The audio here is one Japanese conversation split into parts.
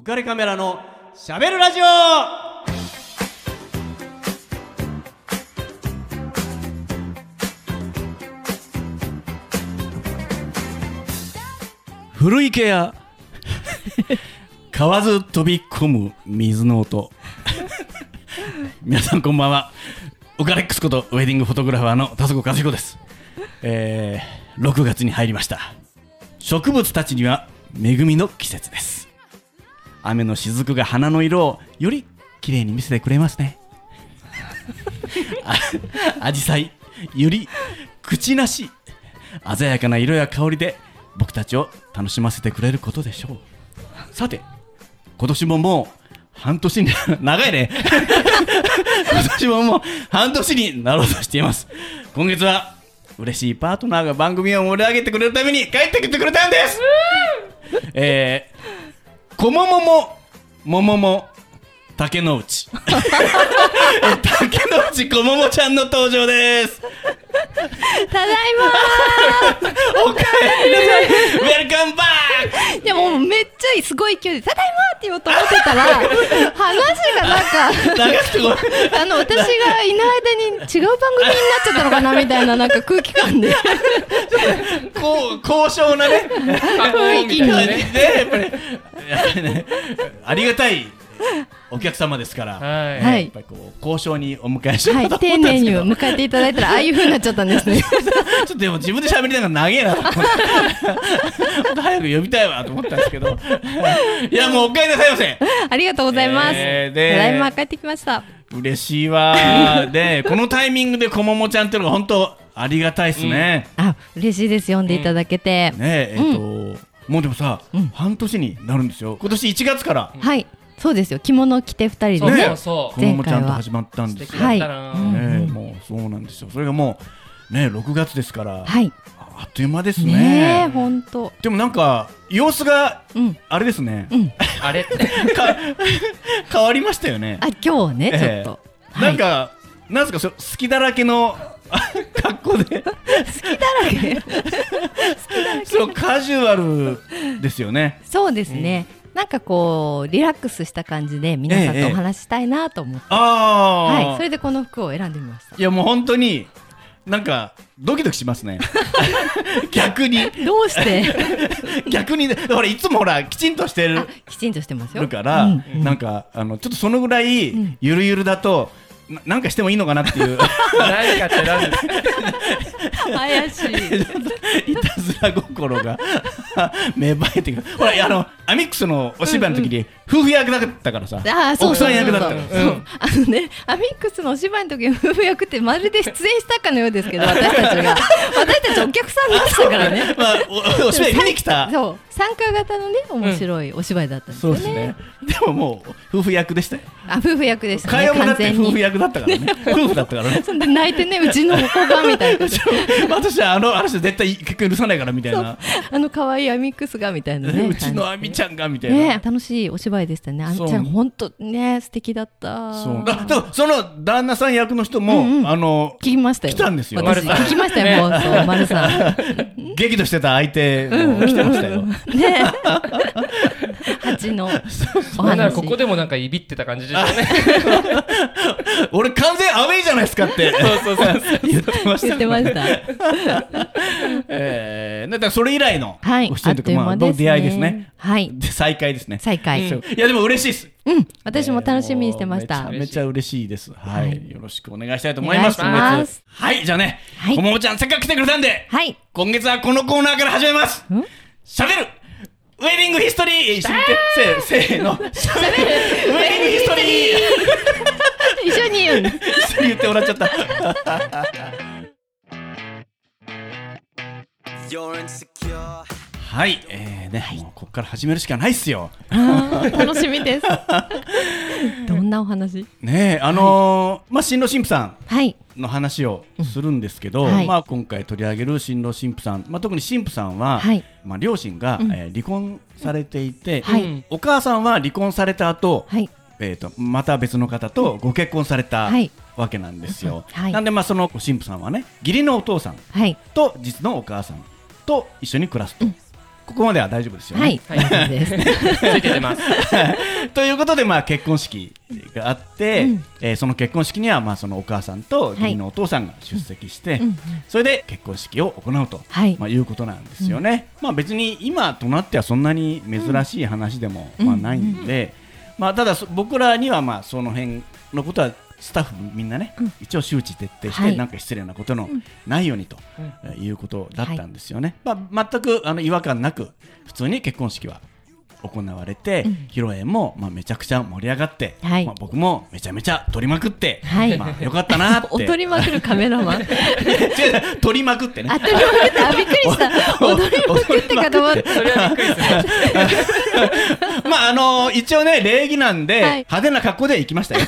浮かれカメラのしゃべるラジオ。古池や 買わず飛び込む水の音。皆さんこんばんは。ウカレックスことウェディングフォトグラファーの田底和彦です、えー、6月に入りました。植物たちには恵みの季節です。雨の雫が花の色をより綺麗に見せてくれますね。あアジサイより口なし鮮やかな色や香りで僕たちを楽しませてくれることでしょう。さて今年ももう半年に長いね。今年ももう半年になろうとしています。今月は嬉しいパートナーが番組を盛り上げてくれるために帰ってきてくれたんです。えー、こもももももも竹之内。竹之内こももちゃんの登場です。ただいおかえりなさい。ウェルカムバッま いやもうめっちゃすごい勢いで「ただいま!」って言おうと思ってたら話がなんかあの私がいない間に違う番組になっちゃったのかなみたいななんか空気感でこう高尚なね雰囲気に感じでやっぱりありがたい お客様ですから、はい。はい。やっぱりこう交渉にお迎えしよはいうと思った丁寧にんですけど、迎えていただいたらああいう風になっちゃったんですね。ちょっとでも自分で喋りながら長えなと思って もっと早く呼びたいわと思ったんですけど。いやもうお帰りなさいませ。ありがとうございます、えーでただいま帰ってきました。嬉しいわ。でこのタイミングでこももちゃんっていうのが本当ありがたいですね、あ嬉しいです。読んでいただけて、ねええっ、と、もうでもさ、うん。半年になるんですよ。今年1月から。はいそうですよ。着物着て二人でね。そうそこももちゃんと始まったんですはい。ねえもうそうなんですよ。それがもうね6月ですから、はい。あっという間ですね。本当でもなんか様子がうん。あれですね。あれか変わりましたよね。あ今日ねちょっええと、なんか、なんですかそ好きだらけのあ格好で。そうカジュアルですよね。そうですね、なんかこうリラックスした感じで皆さんとお話ししたいなと思って、ああ、はいそれでこの服を選んでみました。いやもう本当になんかドキドキしますね。逆に。どうして？逆にほらいつもほらきちんとしてるあきちんとしてますよ。るから、うん。なんかあのちょっとそのぐらいん。ゆるゆるだとななんかしてもいいのかなっていう。何かって何ですか？怪しい。いたずら心が芽生えてくる。ほらあのアミックスのお芝居の時に夫婦役だったからさ、あーそう奥さん役だったあのねアミックスのお芝居の時に夫婦役ってまるで出演したかのようですけど私たちが。私たちお客さんでしたからね。まあおお芝居見に来た。そう。参加型のね面白いお芝居だったんですよね,、そうですね。でももう夫婦役でしたよ。あ夫婦役でしたね会話もだって夫婦役だったからね。夫婦だったからね。そんで泣いてねうちの子がみたいな 私はあの話絶対結局許さないからみたいな、あの可愛いアミックスがみたいなね うちのあみちゃんがみたいな、ね楽しいお芝居でしたね。あみちゃん本当ね素敵だった。そう。だだからその旦那さん役の人も、うんうん。あの聞きましたよ。来たんですよ。私聞きましたよもう。そう丸さん。激怒してた相手も来てましたよ、ね蜂の お話。ここでもなんかいびってた感じでしたね。俺完全アウェイじゃないですかって。そうそうそう。言ってました。言ってました。えー、だからそれ以来のはいご出演とか、まあ、です出会いですね。はい。で再会ですね。再開そういやでも嬉しいです。うん。私も楽しみにしてましえーたもうめちゃめちゃ嬉しいです。はい、はい。よろしくお願いしたいと思います。ます。はいじゃあね、はい。こももちゃんせっかく来てくれたんではい。今月はこのコーナーから始めます。ん？しゃべるウェディングヒストリー。一緒に言って。せーせーの。しゃべるウェディングヒストリー。一緒に言うの。一緒に言ってもらっちゃったはい、えーね、もうここから始めるしかないっすよ。楽しみです。どんなお話？ねえ、あのーまあ新郎新婦さはい。んの話をするんですけど、うん。はい。まあ今回取り上げる新郎新婦さん、まあ特に新婦さんは、はい。まあ両親が、うん。えー離婚されていて、はい。うんお母さんは離婚された後、はい。えー、とまた別の方とご結婚されたはい。わけなんですよ。はい。なんでまあその新婦さんはね義理のお父さんはい。と実のお母さんと一緒に暮らすと、ここまでは大丈夫ですよね。はい、大丈夫です。ついて出ます。ということで、まあ、結婚式があって、うんえーその結婚式には、まあ、そのお母さんと義理のお父さんが出席して、うんうんそれで結婚式を行うと、はいまあ、いうことなんですよね。まあ、別に今となってはそんなに珍しい話でも、うんまあ、ないんで、まあ、ただそ僕らにはまあその辺のことはスタッフみんなね、うん。一応周知徹底して、はい。なんか失礼なことのないようにと、いうことだったんですよね。まあ、全くあの違和感なく普通に結婚式は行われて、うん披露宴も、まあ、めちゃくちゃ盛り上がって、はいまあ、僕もめちゃめちゃ撮りまくって、はいまあ、よかったなって 踊りまくるカメラマン？違う撮りまくってねあ、撮りまくって、あ、びっくりした。踊りまくってかと思って。それはびっくりする。まああの一応ね礼儀なんで、はい派手な格好で行きましたよ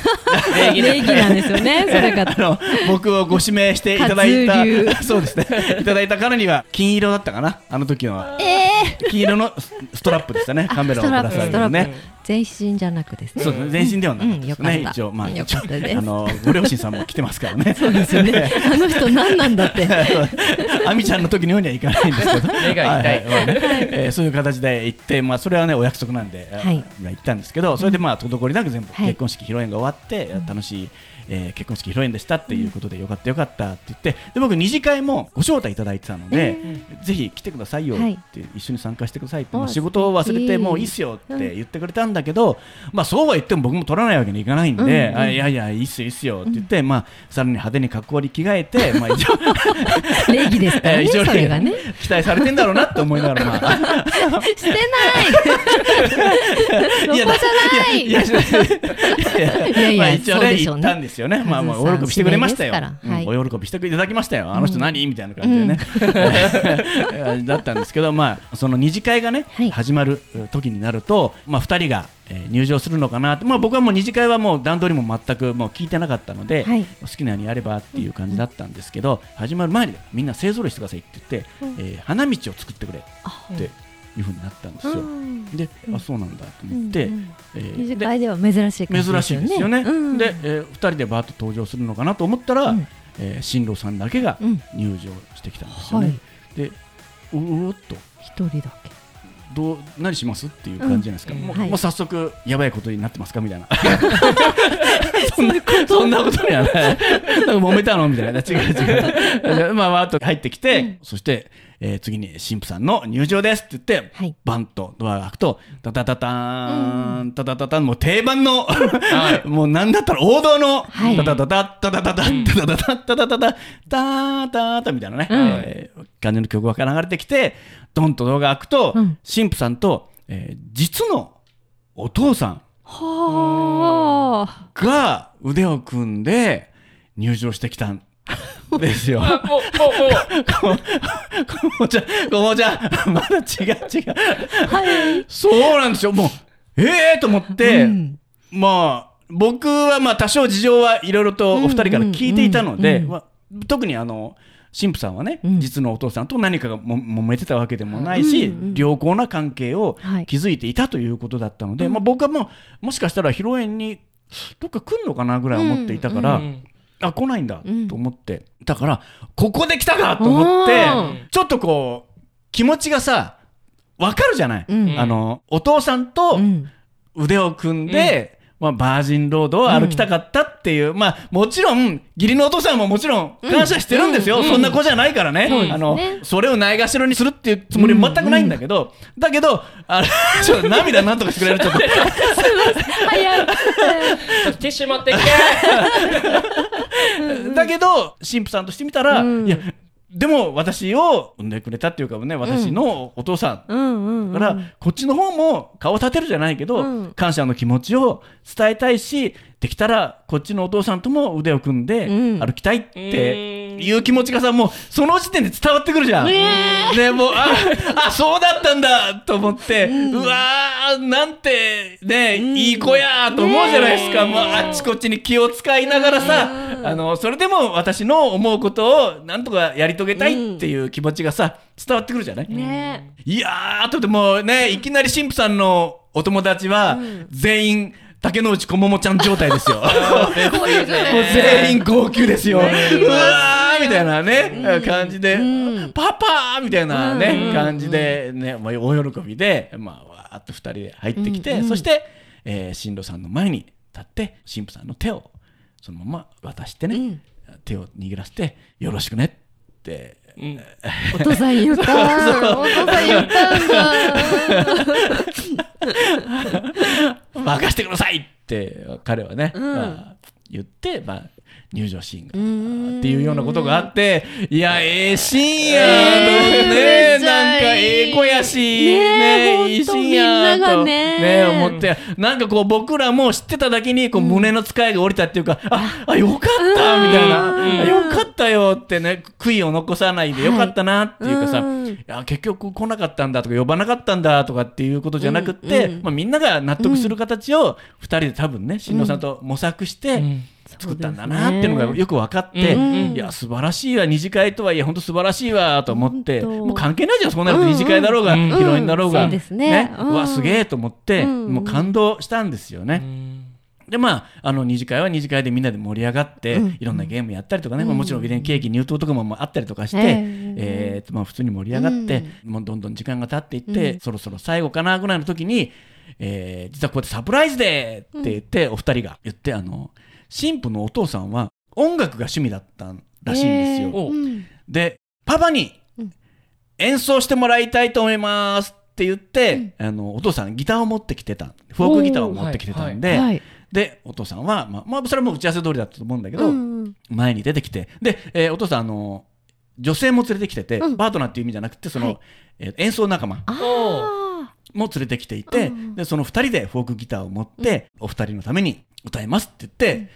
礼儀な礼儀なんですよね。それが。あの僕をご指名していただいたそうですねいただいたからには金色だったかなあの時のはえ金色のスストラップでしたねあカメラをぶら下げストラップるね。全身じゃなくですね。全身ではなかったですね、一応まあよ一応あのご両親さんも来てますからね。そうですよね。あの人何なんだって。亜美ちゃんの時のようにはいかないんですけど。目が痛いえーそういう形で行って、まあ、それはねお約束なんで、行ったんですけどそれでまあ滞りなく全部はい。結婚式披露宴が終わって、楽しい、えー結婚式披露宴でしたっていうことでよかったよかったって言ってで僕二次会もご招待いただいてたので、ぜひ来てくださいよはいって、一緒に参加してくださいって、仕事を忘れていいもういいっすよって言ってくれたんだけど、まあそうは言っても僕も取らないわけにいかないんで、あいやいやいいっすよいいっすよって言って、まあさらに派手に格好に着替えて、まあ一応 礼儀ですからね。それがね。期待されてんだろうなって思いながら、まあ、してない。いやそこじゃない。いやいやいやいやいやまあ一応ねそうでしょうね。行ったんですよね。まあまあお喜びしてくれましたよ。はいうんお喜びしていただきましたよ。あの人何？みたいな感じでね。だったんですけど、まあその二次会がねはい。始まる時になると、まあ二人がえー入場するのかなって、まあ僕はもう二次会はもう段取りも全くもう聞いてなかったので、はい。好きなようにやればっていう感じだったんですけど、始まる前にみんな勢ぞろいしてくださいって言って、えー花道を作ってくれっていうふうになったんですよ。で、あそうなんだと思って、うんうん。えー二次では珍しい珍しいですよね。うん。で、えー、2人でバーッと登場するのかなと思ったら、うん。えー新郎さんだけがうん入場してきたんですよね。はい。でううおっと。一人だけ。どう何しますっていう感じじゃないですか、もううんはい。もう早速やばいことになってますかみたいな そんなこと？そんなことにはない。なんか揉めたの？みたいな。違う違う。まあ、わーっと入ってきて、うん、そして、えー、次に神父さんの入場ですって言って、はい、バンとドアが開くと、タタタターン、タタタタン、もう定番の、もうなんだったら王道の、タタタタ、タタタタ、タタタタ、タタタタ、タタタみたいなね、え感じの曲が流れてきて、ドンと動画開くと、神父さんと、え、実のお父さん、はあ。が腕を組んで入場してきたんですよ。あもう、もう、もう、こももちゃん、こもちゃん、まだ違う違う。はい。そうなんですよ。もう、ええー、と思って、うんまあ、僕はまあ多少事情はいろいろとお二人から聞いていたので、特にあの、神父さんはね、うん。実のお父さんと何かがも揉めてたわけでもないし、うんうん良好な関係をはい。築いていたということだったので、まあ、僕はもうもしかしたら披露宴にどっか来るのかなぐらい思っていたから、うん。あ来ないんだうんと思って、だからここで来たかと思ってうん。ちょっとこう気持ちがさ分かるじゃない、うん。あのお父さんとうん。腕を組んで、まあ、バージンロードを歩きたかったっていう、まあもちろん義理のお父さんももちろん感謝してるんですよ、うん。そんな子じゃないからね,、そうですね。あのそれをないがしろにするっていうつもりは全くないんだけど、だけどあれ ちょっと涙なんとかしてくれる？ちょっと。早い。ティッシュ持ってきて。だけど神父さんとしてみたら、うん。いやでも私を産んでくれたっていうかね私のお父さん。だから、こっちの方も顔立てるじゃないけど、うん感謝の気持ちを伝えたいしできたらこっちのお父さんとも腕を組んでうん。歩きたいっていう気持ちがさもうその時点で伝わってくるじゃん。でもうああそうだったんだと思って、うわーなんてね、いい子やーと思うじゃないですか、もうあっちこっちに気を使いながらさ、あのそれでも私の思うことをなんとかやり遂げたいっていう気持ちがさ伝わってくるじゃない、ねいやー、とてもね、いきなり神父さんのお友達は、全員、竹之内こももちゃん状態ですよ。もう全員号泣ですよ。うわみたいなね、感じで、うん。パパみたいなね、うん。感じでね、まあ、大喜びで、まあ、わーっと二人で入ってきて、そして、えー新郎さんの前に立って新婦さんの手をそのまま渡してね、うん。手を握らせて「よろしくね」って。うん。お父さん言った。お父さん言ったんだ 任してくださいって彼はね、うん。まあ、言って、まあ、入場シーンがうん。っていうようなことがあっていやええシーンや、えーねめっちゃなんかええ子やしねえいいシーンやとがね。ね思って。なんかこう僕らも知ってただけにこう胸の使いが降りたっていうか、ああよかったみたいな、よかったよってね悔いを残さないでよかったなっていうかさ、うん。いや結局来なかったんだとか呼ばなかったんだとかっていうことじゃなくって、うん。うん。まあ、みんなが納得する形を2人で多分ね新郎さんと模索してうん作ったんだなっていうのがよく分かって、うん。いや素晴らしいわ二次会とはいえ本当素晴らしいわと思ってもう関係ないじゃんそんなこと二次会だろうが、うん。うんヒロインだろうが、そうですね。うん。うわすげえと思って、うん。もう感動したんですよね。うん。でまあ、あの二次会は二次会でみんなで盛り上がって、うん。いろんなゲームやったりとかね、まあ、もちろんウィレンケーキ入刀とかもあったりとかして、ええーとまあ、普通に盛り上がって、もうどんどん時間が経っていって、うん。そろそろ最後かなぐらいの時に、えー実はこうやってサプライズでって言って、お二人が言ってあの新婦のお父さんは音楽が趣味だったらしいんですよ。おうん。でパパにうん。演奏してもらいたいと思いますって言って、あのお父さんギターを持ってきてた。フォークギターを持ってきてたんで、はい。でお父さんは、まあまあ、それはもう打ち合わせ通りだったと思うんだけど、うん前に出てきて。で、えーお父さんあの女性も連れてきてて、うん。パートナーっていう意味じゃなくてその、はい。えー演奏仲間あも連れてきていて、うんでその2人でフォークギターを持って、お二人のために歌いますって言って、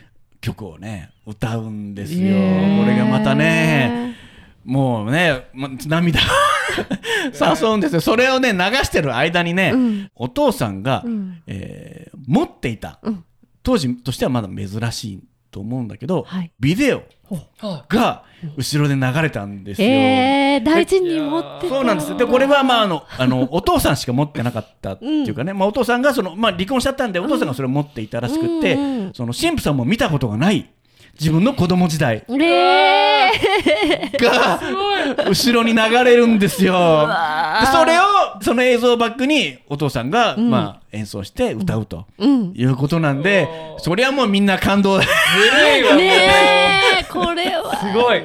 曲をね歌うんですよ。ー。これがまたねもうね、ま、涙。誘うんですよ。それをね流してる間にね、うん。お父さんが、うん。えー持っていた、うん。当時としてはまだ珍しいと思うんだけど、はい。ビデオはが後ろで流れたんですよ。えー、大事に持ってた。そうなんですでこれはまああのあのお父さんしか持ってなかったっていうかね、まあ、お父さんがその、まあ、離婚しちゃったんでお父さんがそれを持っていたらしくって、うんうんその神父さんも見たことがない自分の子供時代。えー、が後ろに流れるんですよ。でそれをその映像をバックにお父さんが、まあ、演奏して歌うとうん。いうことなんで、おーそれはもうみんな感動ずるいわもうねえこれ。は。すごい。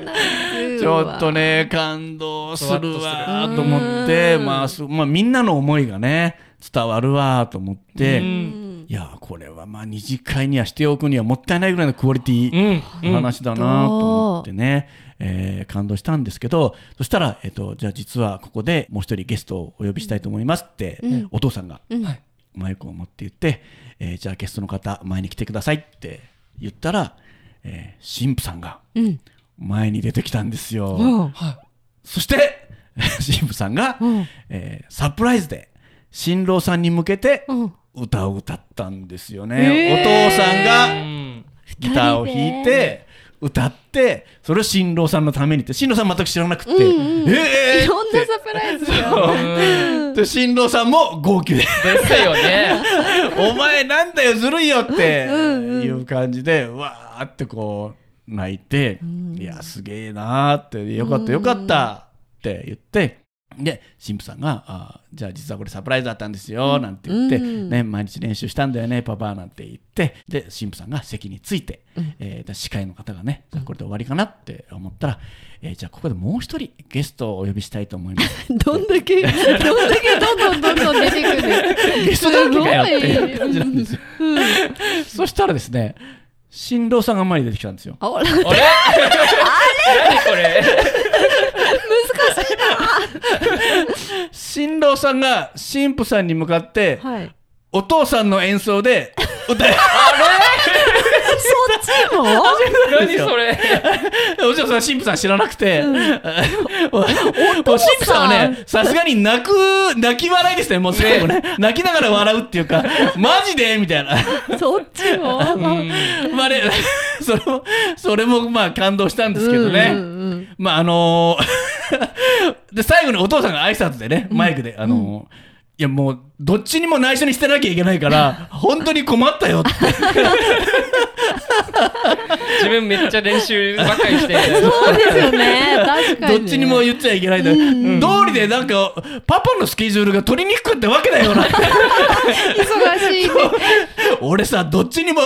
ちょっとね感動するふわっと思って、うんまあすまあ、みんなの思いがね伝わるわと思って、うん。いやこれはまあ二次会にはしておくにはもったいないぐらいのクオリティうん。の話だなと思ってね、えー感動したんですけどそしたら、えっとじゃあ実はここでもう一人ゲストをお呼びしたいと思いますって、うん。お父さんがうん。はい。マイクを持って言って、えーじゃあゲストの方前に来てくださいって言ったら、えー神父さんがうん。前に出てきたんですよ。う。んはい。そして 神父さんが、う。んえーサプライズで新郎さんに向けてうん。歌を歌ったんですよね。へー。お父さんうがん。ギターを弾いて歌ってそれを新郎さんのためにって新郎さん全く知らなくて、うんうんえーいろんなサプライズが。う。ん。で新郎さんも号泣。でですよね「お前なんだよずるいよ」ってうんうん。いう感じでわーってこう泣いて「いやすげえな」って「よかったよかった」って言ってで神父さんがあ「じゃあ実はこれサプライズだったんですよ」なんて言って、うん。ね、毎日練習したんだよねパパなんて言ってで神父さんが席について、えーで司会の方がねじゃあこれで終わりかなって思ったら、えーじゃあここでもう一人ゲストをお呼びしたいと思います。どんだけどんだけどんどんどんどん出てくる ゲストだらけかよっていいう感じなんですよ。そしたらですね、新郎さんが前に出てきたんですよ。あら。あれ？何これ？新郎さんが神父さんに向かって、はい。お父さんの演奏で歌 い、そっちも。何それ。お嬢さん神父さん知らなくて、おお神父さんはね、さすがに泣く、泣き笑いですね、もう最後ね。泣きながら笑うっていうか、マジでみたいな。そっちも。まあね、それも、それもまあ感動したんですけどね。うんうんうん。まああのー で最後にお父さんが挨拶でねマイクで、あのーいやもうどっちにも内緒にしてなきゃいけないから 本当に困ったよって。自分めっちゃ練習ばっかりして。そうですよね。確かに、ね、どっちにも言っちゃいけないんだ道理でなんかパパのスケジュールが取りにくくってわけだよな。忙しいね。俺さどっちにも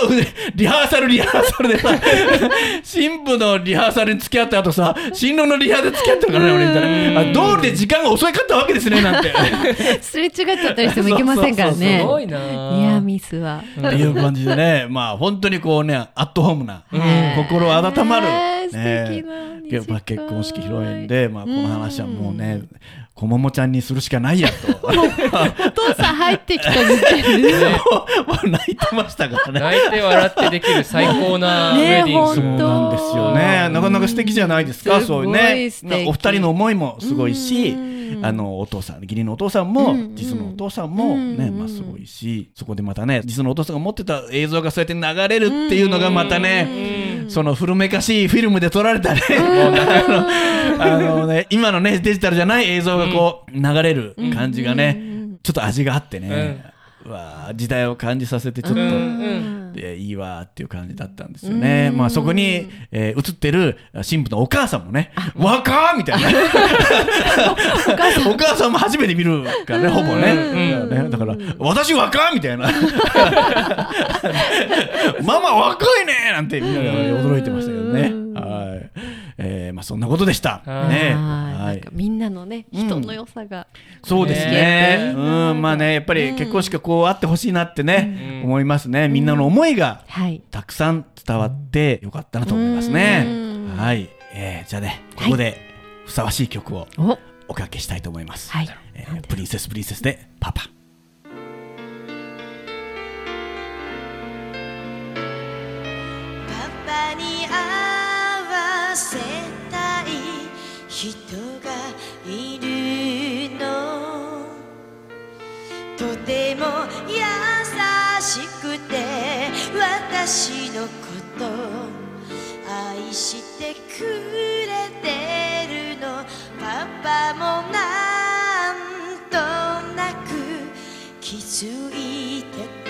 リハーサルリハーサルでさ新婦のリハーサルに付き合った後さ新郎のリハで付き合ってるからね俺みたいな。あ道理で時間が遅いかったわけですねなんて。すれ違っちゃったりしてもいけませんからね。すごいな。ニアミスは。っていう感じでねまあ本当にこうねアットホームなね心温まる、ねまあ結婚式披露宴で、まあ、この話はもうねこももちゃんにするしかないやとお父さん入ってきた時点でもう泣いてましたからね。泣いて笑ってできる最高なウェディングそうなんですよね。なかなか素敵じゃないですか、そういうね。お二人の思いもすごいし、あのお父さん、義理のお父さんも、実のお父さんもね、まあすごいし、そこでまたね、実のお父さんが持ってた映像がそうやって流れるっていうのがまたね、その古めかしいフィルムで撮られたね、あのね、今のね、デジタルじゃない映像がこう流れる感じがね、ちょっと味があってね、うわあ時代を感じさせてちょっと、でいいわっていう感じだったんですよね。まあそこに、えー映ってる新婦のお母さんもね、若ーみたいな。お母さんも初めて見るからね、ほぼね。うんだから私若ーみたいな。ママ若いねなんてみんなで驚いてましたけどね。まあそんなことでした。はいね。ははいいなんかみんなのねうん人の良さがそうですね。ねうん、まあね、やっぱり結婚式はこうあってほしいなってね、思いますね。みんなの思いがはいたくさん伝わってよかったなと思いますねうん。はい。えーじゃあね、ここでふさわしい曲をおおかけしたいと思います。はいえープリンセスプリンセスでパパ。パパに合わせ人がいるの。とても優しくて私のこと愛してくれてるの。パパもなんとなく気づいてた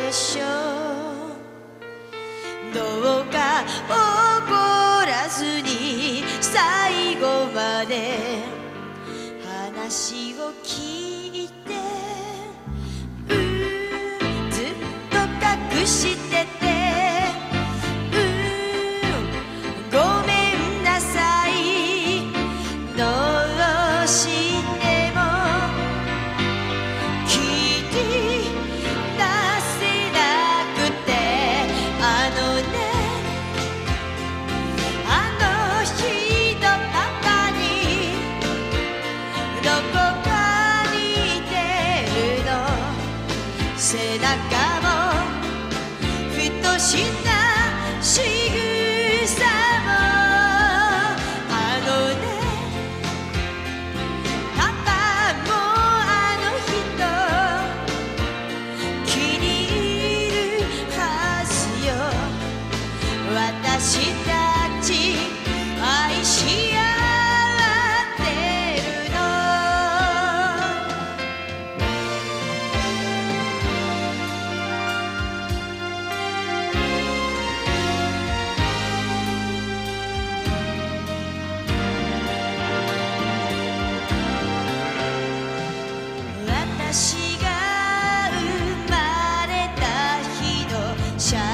でしょ。うどうか怒らずに最後まで話を聞いてうんずっと隠して sunshine.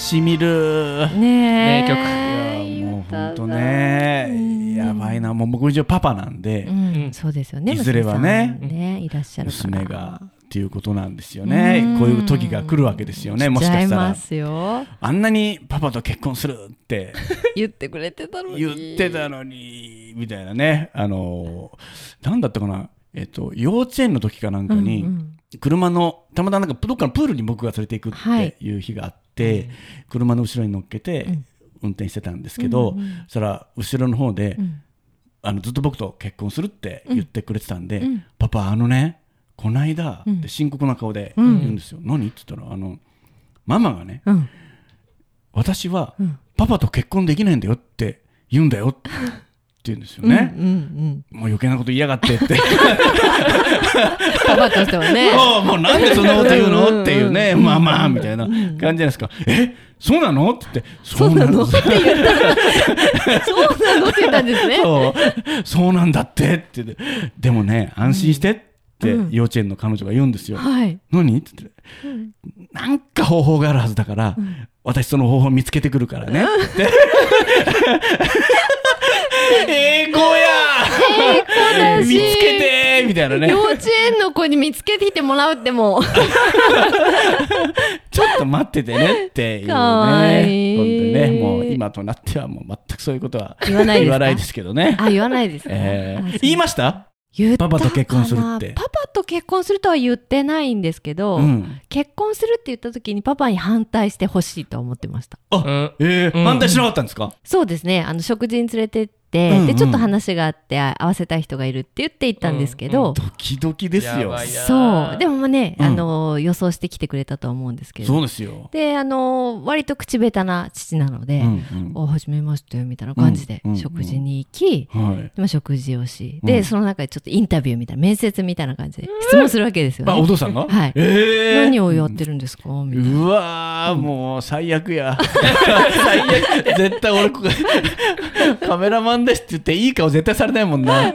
しみる。ねえ。名曲。いやもう本当ね。やばいな。もう僕一応パパなんで、うん、そうですよね。いずれはね。娘さんね。いらっしゃる。娘がっていうことなんですよね。こういう時が来るわけですよね。もしかしたら。あんなにパパと結婚するって。言ってくれてたのに。言ってたのにみたいなね。あのなんだったかな。えっと幼稚園の時かなんかに、うんうん。車のたまたまなんかどっかのプールに僕が連れて行くはいってい。う日があって、車の後ろに乗っけて運転してたんですけど、そしたら後ろの方で、ん。あのずっと僕と結婚するって言ってくれてたんで、ん。パパあのねこないだ、ん。って深刻な顔でうん。言うんですよ、何？って言ったらあのママがねうん。私はうん。パパと結婚できないんだよって言うんだよって言うんですようんね、うんうん。もう余計なこと言いやがってって。パパとしてはね。もうもうなんでそんなこと言うのっていうね、まあまあみたいな感じじゃないですか。え？そうなの？って言って、そうなの？そうなの？って言ったんですね。そう。そうなんだってって。言って、でもね、安心してってうん。幼稚園の彼女が言うんですよ。はい。何？って言って、なんか方法があるはずだから、私その方法見つけてくるからね。って。英語やだし見つけてみたいなね幼。稚園の子に見つけてきてもらうってもう。ちょっと待っててねっていうね。かわいい本当にね、もう今となってはもう全くそういうことは言わないですか？言わないですけどね。あ、言わないですか？えー言いました？言ったパパと結婚するってパパと結婚するとは言ってないんですけど、うん。結婚するって言った時にパパに反対してほしいと思ってました。うんえーうん反対しなかったんですか？そうですね。あの、食事に連れてって、うんうんで、ちょっと話があって、あ合わせたい人がいるって言って行ったんですけど、ドキドキですよそう。でもまあね、うんあの、予想してきてくれたとは思うんですけど。そうですよ。で、あの、割と口下手な父なので、うんうんおはじめまして、みたいな感じでうんうん食事に行き、はい。まあ、食事をし、で、うんその中でちょっとインタビューみたいな、面接みたいな感じで質問するわけですよあ、ね。お父さんが？はいえー何をやってるんですか？みたいな。うわー、もう最悪や。最悪。絶対俺こ、カメラマンですって言っていい顔絶対されないもんな。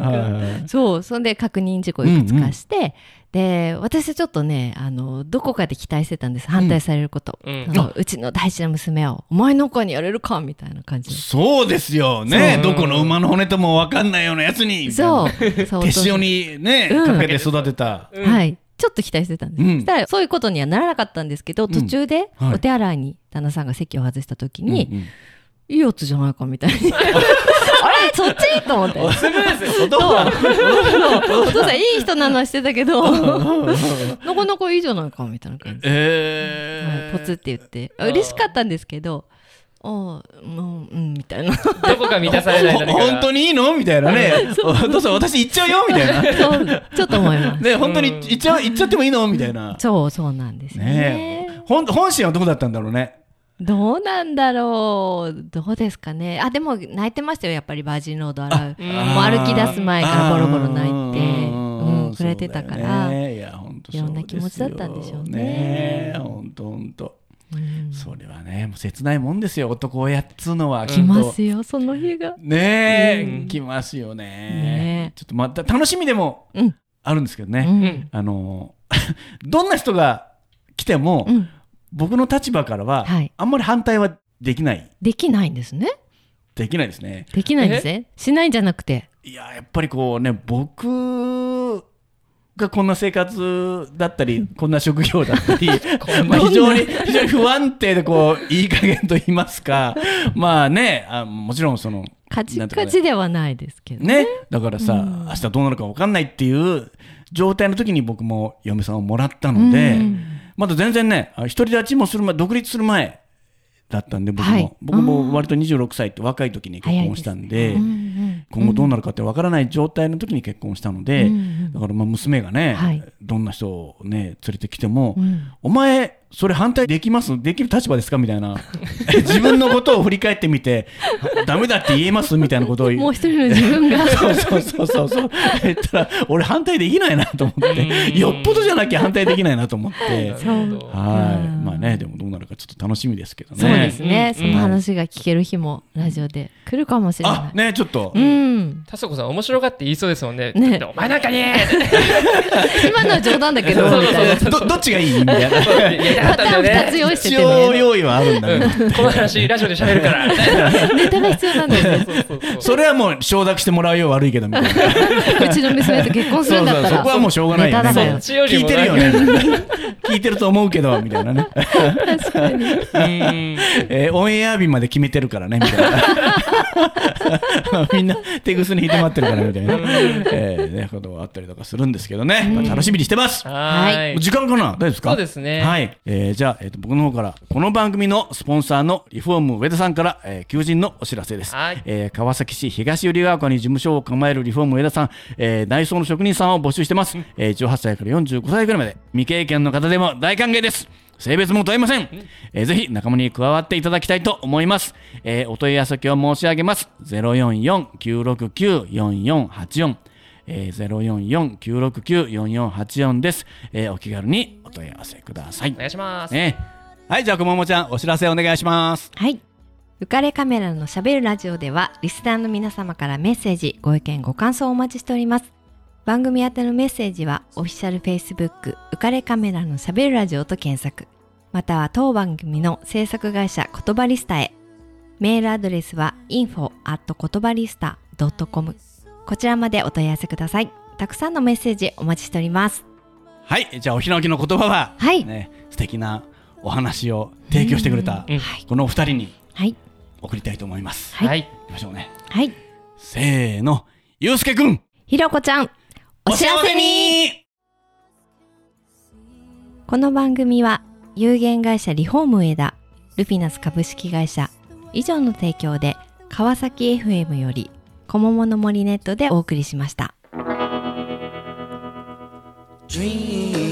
そう、そんで確認事項いくつかして、で、私はちょっとね、あの、どこかで期待してたんです。反対されること。うんそのうちの大事な娘を、お前の子にやれるかみたいな感じで。そうですよね。どこの馬の骨とも分かんないようなやつに。そう。そう手塩にね、うんかけて育てた。うんはい。ちょっと期待してたんです。うんそしたら、そういうことにはならなかったんですけど、途中ではいお手洗いに旦那さんが席を外した時に、うんうんいいやつじゃないかみたいに。あれ？そっち？と思って。スムーズ。お父さん。いい人なのはしてたけど、なかなかいいじゃないかみたいな感じ。で。えー。はい、ポツって言って、あ嬉しかったんですけど、あもううんみたいな。どこか満たされない本当にいいの？みたいなね。おどうぞ私行っちゃうよ？みたいな。そうちょっと思います。ね本当に行っちゃう行っちゃってもいいの？みたいな。そうそうなんですよね。本本心はどうだったんだろうねどうなんだろう。どうですかね。あでも泣いてましたよ。やっぱりバージンロード洗う。うんもう歩き出す前からボロボロ泣いてくれてたからねいや本当いろんな気持ちだったんでしょうね。ねえ本当本当。うん。それはねもう切ないもんですよ。男親っつうのは来ますよその日が。ねえ、うん。来ますよね。ねちょっとまた楽しみでもうん。あるんですけどね、うん。あの どんな人が来ても、うん僕の立場からは、はい。あんまり反対はできない。できないんですね。できないですね。できないんですね。しないんじゃなくて。いややっぱりこうね僕がこんな生活だったりこんな職業だったり まあ非常に非常に不安定でこういい加減と言いますか。まあねあもちろんそのカチカチではないですけどね。だからさ、うん。明日どうなるか分かんないっていう状態の時に僕も嫁さんをもらったので、うんまだ全然ねあ独り立ちもする前独立する前だったんで僕も、はい。僕も割と26歳って若い時に結婚したんで、うんうん今後どうなるかって分からない状態の時に結婚したので、うんうんだからまあ娘がね、はいどんな人をね連れてきても、うんお前それ反対できます？できる立場ですか？みたいな。自分のことを振り返ってみて ダメだって言えます？みたいなことを。言もう一人の自分が。そうそうそうそう。そう言ったら俺反対できないなと思って。よっぽどじゃなきゃ反対できないなと思って。そう。はい。うん。まあねでもどうなるかちょっと楽しみですけどね。そうですね、うん。その話が聞ける日もラジオで来るかもしれあない。ねちょっと。うん、タソコさん面白がって言いそうですもんね。ね。お前なんかね今のは冗談だけ。どどっちがいい？みたいなたかったんだよね。用意して一てね。応用意はあるんだけどうん。この話ラジオで喋るから。みたいなネタが必要なんだよ。ね。それはもう承諾してもらうよう悪いけどみたいな。うちの娘と結婚するんだったら。そうそうそこはもうしょうがないよね。よ聞いてるよね。聞いてると思うけどみたいなね、確かに。うん。えーオンエア日まで決めてるからねみたいな。みんな手ぐすに引いて待ってるからみたいな、えーね、ことがあったりとかするんですけどね、まあ楽しみにしてます、はーい。時間かな？大丈夫ですか？そうですね。はい、えーじゃあ、えーと僕の方からこの番組のスポンサーのリフォーム上田さんから、えー求人のお知らせです、はい。えー川崎市東百合ヶ丘に事務所を構えるリフォーム上田さん、えー内装の職人さんを募集してます、えー18歳から45歳ぐらいまで未経験の方でも大歓迎です。性別も問いません、えーぜひ仲間に加わっていただきたいと思います、えーお問い合わせ先を申し上げます。044-969-4484えー、044-969-4484です、えーお気軽にお問い合わせくださいお。願いします。ね、はい、じゃあ、こももちゃん、お知らせお願いします。はい。浮かれカメラのしゃべるラジオでは、リスナーの皆様からメッセージ、ご意見、ご感想をお待ちしております。番組宛てのメッセージは、オフィシャル Facebook、浮かれカメラのしゃべるラジオと検索。または当番組の制作会社言葉リスタへ。メールアドレスは info at 言葉リスタ .com。こちらまでお問い合わせください。たくさんのメッセージお待ちしております。はい、じゃあ、おひなきの言葉は、はいね、素敵なお話を提供してくれたうん、このお二人にはい。送りたいと思います。はいはい。行きましょうね。はい。せーの、ゆうすけくん、ひろこちゃん、お知らせにこの番組は有限会社リフォーム上田ルピナス株式会社以上の提供で川崎 FM より小桃の森ネットでお送りしました。Dream,